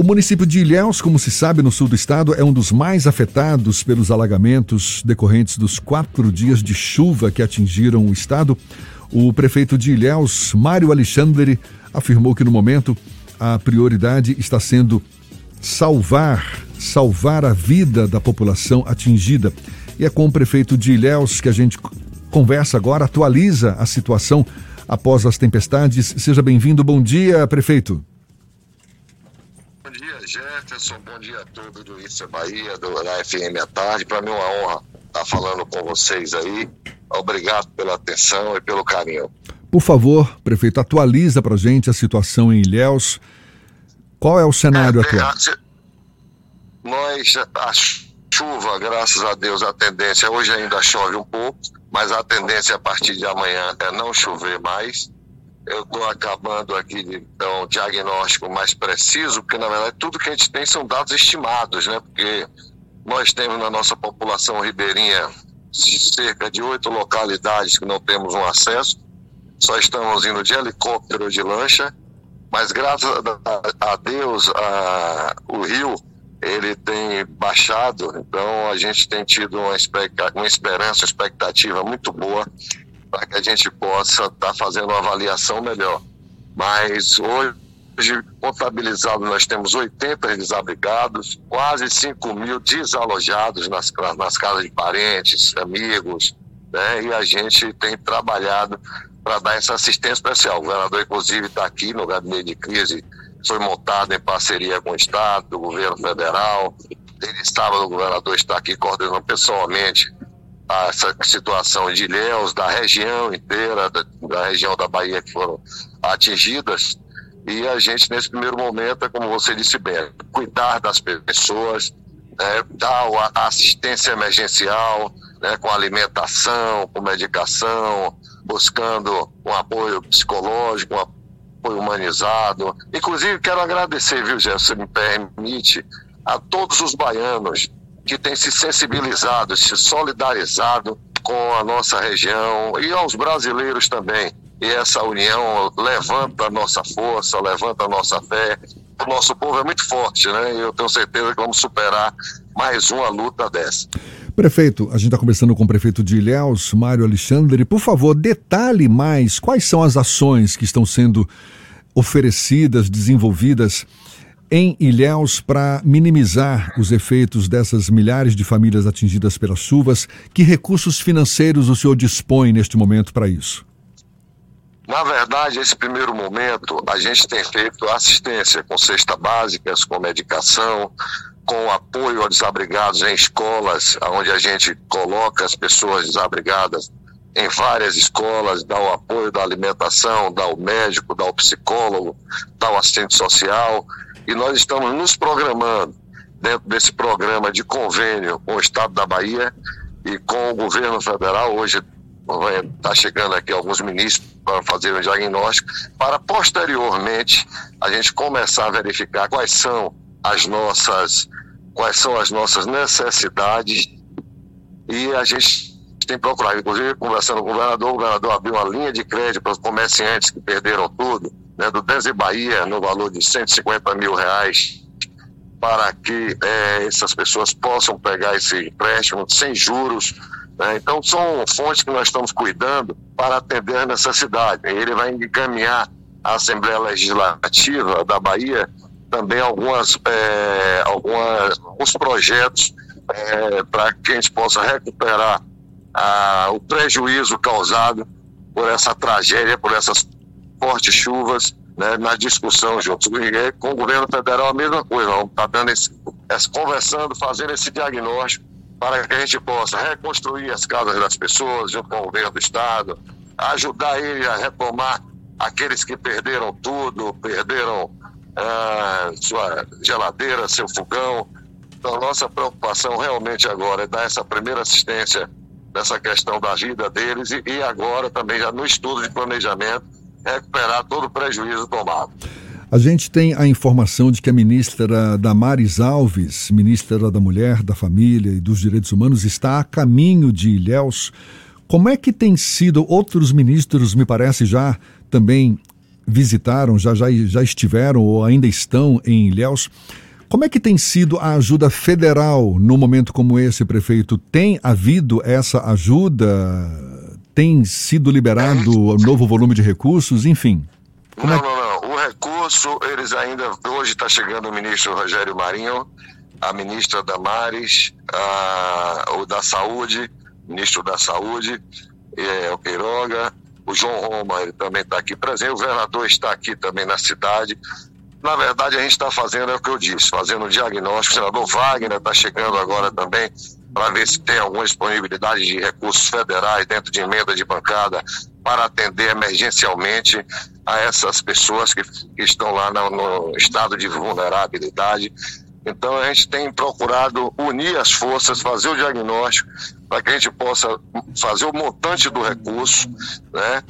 O município de Ilhéus, como se sabe, no sul do estado, é um dos mais afetados pelos alagamentos decorrentes dos quatro dias de chuva que atingiram o estado. O prefeito de Ilhéus, Mário Alexandre, afirmou que no momento a prioridade está sendo salvar, salvar a vida da população atingida. E é com o prefeito de Ilhéus que a gente conversa agora, atualiza a situação após as tempestades. Seja bem-vindo. Bom dia, prefeito. Jefferson. Bom dia a todos do Isso é Bahia, do, da FM à tarde. Para mim é uma honra estar falando com vocês aí. Obrigado pela atenção e pelo carinho. Por favor, prefeito, atualiza para gente a situação em Ilhéus. Qual é o cenário é, atual? Nós, a chuva, graças a Deus, a tendência, hoje ainda chove um pouco, mas a tendência a partir de amanhã é não chover mais. Eu estou acabando aqui de então, um diagnóstico mais preciso, porque na verdade tudo que a gente tem são dados estimados, né? Porque nós temos na nossa população ribeirinha cerca de oito localidades que não temos um acesso, só estamos indo de helicóptero ou de lancha, mas graças a, Deus a, o rio ele tem baixado, então a gente tem tido uma, uma esperança, uma expectativa muito boa para que a gente possa estar tá fazendo uma avaliação melhor. Mas hoje, contabilizado, nós temos 80 desabrigados, quase 5 mil desalojados nas, nas casas de parentes, amigos, né? e a gente tem trabalhado para dar essa assistência especial. O governador, inclusive, está aqui no gabinete de crise, foi montado em parceria com o Estado, do governo federal. Ele estava, o governador está aqui coordenando pessoalmente essa situação de Ilhéus, da região inteira, da, da, região da Bahia que foram atingidas. E a gente, nesse primeiro momento, é como você disse bem, cuidar das pessoas, né, dar a assistência emergencial, né, com alimentação, com medicação, buscando um apoio psicológico, um apoio humanizado. Inclusive, quero agradecer, viu, Jé, se me permite, a todos os baianos que têm se sensibilizado, se solidarizado com a nossa região e aos brasileiros também. E essa união levanta a nossa força, levanta a nossa fé. O nosso povo é muito forte, né? E eu tenho certeza que vamos superar mais uma luta dessa. Prefeito, a gente está conversando com o prefeito de Ilhéus, Mário Alexandre. Por favor, detalhe mais quais são as ações que estão sendo oferecidas, desenvolvidas em Ilhéus para minimizar os efeitos dessas milhares de famílias atingidas pelas chuvas. Que recursos financeiros o senhor dispõe neste momento para isso? Na verdade, esse primeiro momento, a gente tem feito assistência com cesta básicas, com medicação, com apoio aos desabrigados em escolas, onde a gente coloca as pessoas desabrigadas em várias escolas, dá o apoio da alimentação, dá o médico, dá o psicólogo, dá o assistente social. E nós estamos nos programando dentro desse programa de convênio com o Estado da Bahia e com o governo federal. Hoje está chegando aqui alguns ministros para fazer um diagnóstico, para posteriormente a gente começar a verificar quais são as nossas quais são as nossas necessidades e a gente tem procurado, inclusive conversando com o governador, o governador abriu uma linha de crédito para os comerciantes que perderam tudo, né, do Denze Bahia, no valor de 150 mil reais, para que é, essas pessoas possam pegar esse empréstimo sem juros. Né? Então, são fontes que nós estamos cuidando para atender a necessidade. Ele vai encaminhar a Assembleia Legislativa da Bahia também algumas, é, algumas, alguns projetos é, para que a gente possa recuperar a, o prejuízo causado por essa tragédia, por essas fortes chuvas, né, na discussão juntos. E com o governo federal a mesma coisa, vamos tá dando esse, conversando, fazendo esse diagnóstico para que a gente possa reconstruir as casas das pessoas junto com o governo do estado, ajudar ele a retomar aqueles que perderam tudo, perderam ah, sua geladeira, seu fogão. Então, nossa preocupação realmente agora é dar essa primeira assistência nessa questão da vida deles e, e agora também já no estudo de planejamento recuperar todo o prejuízo tomado. A gente tem a informação de que a ministra Damares Alves, ministra da Mulher, da Família e dos Direitos Humanos, está a caminho de Ilhéus. Como é que tem sido, outros ministros, me parece, já também visitaram, já, já, já estiveram ou ainda estão em Ilhéus. Como é que tem sido a ajuda federal no momento como esse, prefeito? Tem havido essa ajuda? Tem sido liberado um novo volume de recursos? Enfim. Não, é... não, não. O recurso, eles ainda. Hoje está chegando o ministro Rogério Marinho, a ministra Damares, a, o da Saúde, ministro da Saúde, é, o Queiroga, o João Roma, ele também está aqui presente, o governador está aqui também na cidade. Na verdade, a gente está fazendo é o que eu disse, fazendo um diagnóstico. O senador Wagner está chegando agora também para ver se tem alguma disponibilidade de recursos federais dentro de emenda de bancada para atender emergencialmente a essas pessoas que, que estão lá no, no estado de vulnerabilidade. Então a gente tem procurado unir as forças, fazer o diagnóstico, para que a gente possa fazer o montante do recurso, né?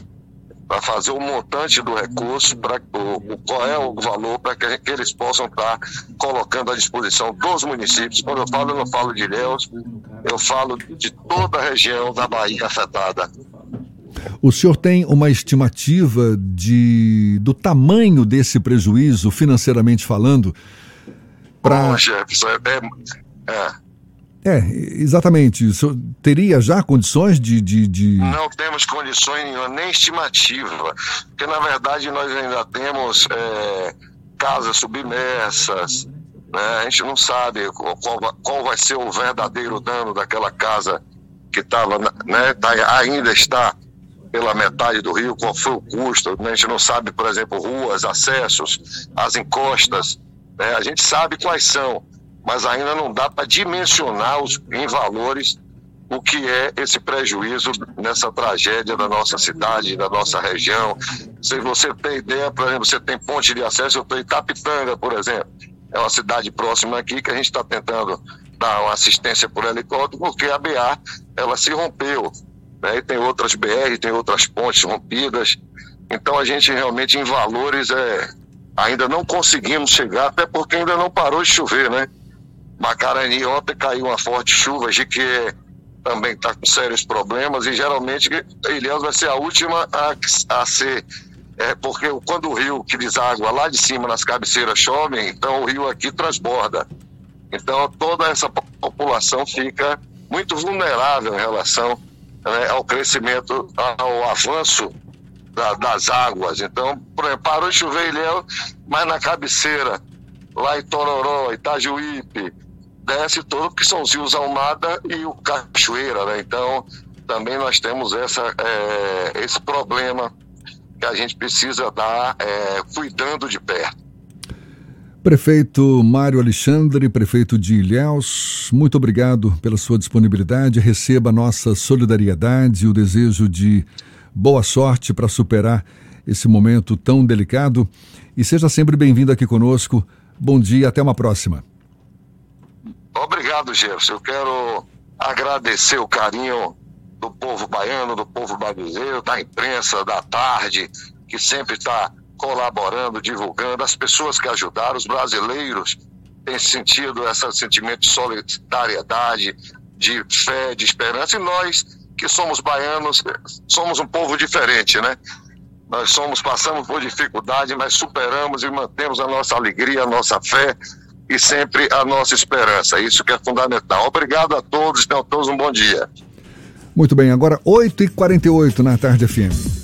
Para fazer o montante do recurso, para o, qual é o valor para que, que, eles possam estar colocando à disposição dos municípios. Quando eu falo, eu não falo de Ilhéus, eu falo de toda a região da Bahia afetada. O senhor tem uma estimativa de, do tamanho desse prejuízo, financeiramente falando? Pra... Bom, Jefferson, é, é, é, exatamente. O senhor teria já condições de, de, de, Não temos condições nenhuma, nem estimativa. Porque, na verdade, nós ainda temos é, casas submersas. Né? A gente não sabe qual, qual, vai ser o verdadeiro dano daquela casa que estava, né, tá, ainda está pela metade do rio, qual foi o custo. Né? A gente não sabe, por exemplo, ruas, acessos, as encostas. Né? A gente sabe quais são mas ainda não dá para dimensionar os, em valores o que é esse prejuízo nessa tragédia da nossa cidade, da nossa região. Se você tem ideia, por exemplo, você tem ponte de acesso, eu estou em Tapitanga, por exemplo. É uma cidade próxima aqui que a gente está tentando dar uma assistência por helicóptero, porque a BA ela se rompeu. Né? E tem outras BR, tem outras pontes rompidas. Então a gente realmente em valores é, ainda não conseguimos chegar, até porque ainda não parou de chover, né? Macarani ontem caiu uma forte chuva, que também está com sérios problemas e geralmente Ilhéus vai ser a última a, a ser é, porque quando o rio que deságua lá de cima nas cabeceiras chove, então o rio aqui transborda. Então toda essa população fica muito vulnerável em relação né, ao crescimento, ao avanço da, das águas. Então, por exemplo, parou de chover Ilhéus, mas na cabeceira, lá em Tororó, Itajuípe, desce todo, que são os rios Almada e o Cachoeira, né? Então, também nós temos essa, é, esse problema que a gente precisa estar é, cuidando de perto. Prefeito Mário Alexandre, prefeito de Ilhéus, muito obrigado pela sua disponibilidade. Receba a nossa solidariedade e o desejo de boa sorte para superar esse momento tão delicado. E seja sempre bem-vindo aqui conosco. Bom dia, até uma próxima. Obrigado, Jefferson. Eu quero agradecer o carinho do povo baiano, do povo brasileiro, da imprensa, da tarde, que sempre está colaborando, divulgando, as pessoas que ajudaram, os brasileiros têm sentido esse sentimento de solidariedade, de fé, de esperança, e nós que somos baianos, somos um povo diferente, né? Nós somos, passamos por dificuldade, mas superamos e mantemos a nossa alegria, a nossa fé, e sempre a nossa esperança. Isso que é fundamental. Obrigado a todos, tenham todos um bom dia. Muito bem, agora 8h48 na tarde FM.